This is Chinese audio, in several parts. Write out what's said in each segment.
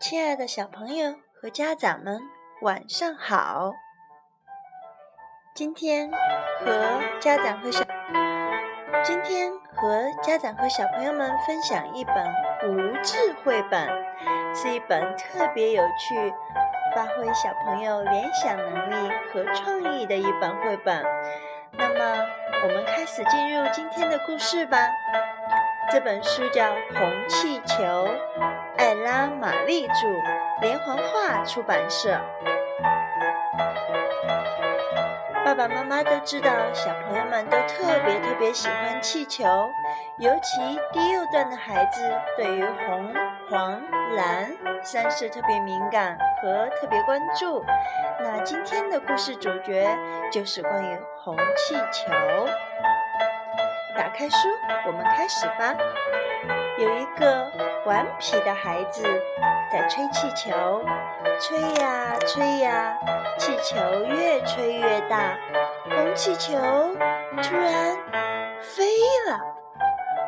亲爱的小朋友和家长们，晚上好！今天和家长和小今天和家长和小朋友们分享一本无字绘本，是一本特别有趣、发挥小朋友联想能力和创意的一本绘本。那么，我们开始进入今天的故事吧。这本书叫《红气球》。艾拉·玛丽著，连环画出版社。爸爸妈妈都知道，小朋友们都特别特别喜欢气球，尤其低幼段的孩子对于红、黄、蓝三色特别敏感和特别关注。那今天的故事主角就是关于红气球。打开书，我们开始吧。有一个顽皮的孩子在吹气球，吹呀吹呀，气球越吹越大，红气球突然飞了。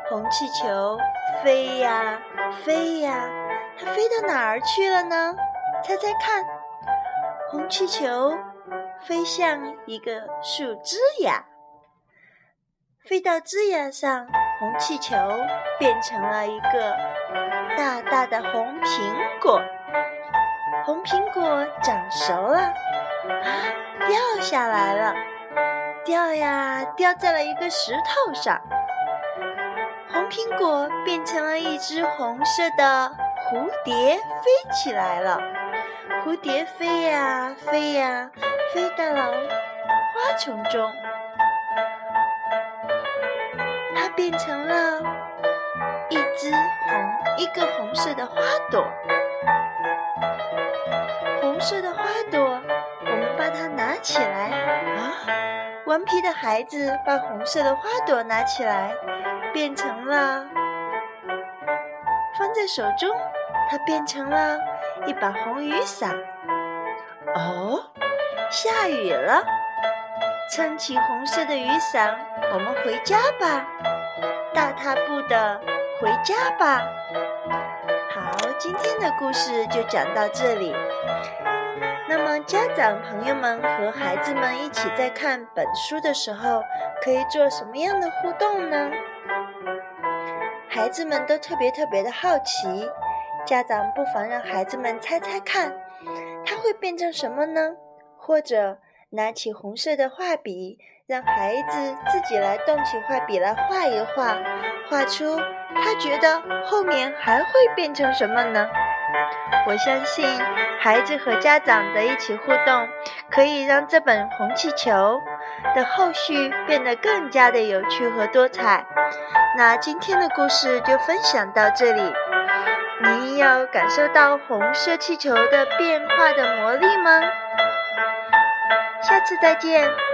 红气球飞呀飞呀，它飞到哪儿去了呢？猜猜看，红气球飞向一个树枝呀，飞到枝桠上。红气球变成了一个大大的红苹果，红苹果长熟了，啊，掉下来了，掉呀，掉在了一个石头上。红苹果变成了一只红色的蝴蝶，飞起来了。蝴蝶飞呀飞呀，飞到了花丛中。变成了一只红一个红色的花朵，红色的花朵，我们把它拿起来啊！顽皮的孩子把红色的花朵拿起来，变成了放在手中，它变成了一把红雨伞。哦，下雨了，撑起红色的雨伞，我们回家吧。大踏步的回家吧。好，今天的故事就讲到这里。那么，家长朋友们和孩子们一起在看本书的时候，可以做什么样的互动呢？孩子们都特别特别的好奇，家长不妨让孩子们猜猜看，它会变成什么呢？或者拿起红色的画笔。让孩子自己来动起画笔来画一画，画出他觉得后面还会变成什么呢？我相信孩子和家长的一起互动，可以让这本红气球的后续变得更加的有趣和多彩。那今天的故事就分享到这里，你有感受到红色气球的变化的魔力吗？下次再见。